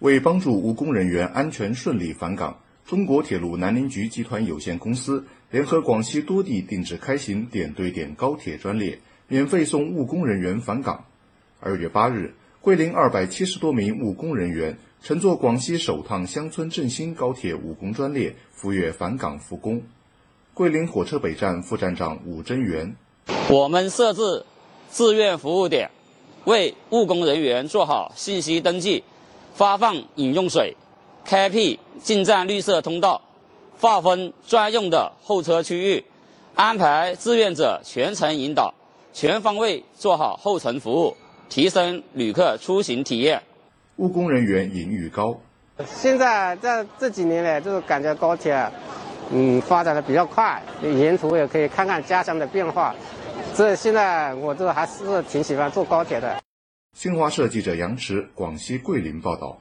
为帮助务工人员安全顺利返岗，中国铁路南宁局集团有限公司联合广西多地定制开行点对点高铁专列，免费送务工人员返岗。二月八日，桂林二百七十多名务工人员乘坐广西首趟乡村振兴高铁务工专列赴粤返岗复工。桂林火车北站副站长武真元：我们设置志愿服务点，为务工人员做好信息登记。发放饮用水，开辟进站绿色通道，划分专用的候车区域，安排志愿者全程引导，全方位做好候乘服务，提升旅客出行体验。务工人员引誉高。现在在这几年来，就是感觉高铁，嗯，发展的比较快，沿途也可以看看家乡的变化。这现在我这还是挺喜欢坐高铁的。新华社记者杨驰，广西桂林报道。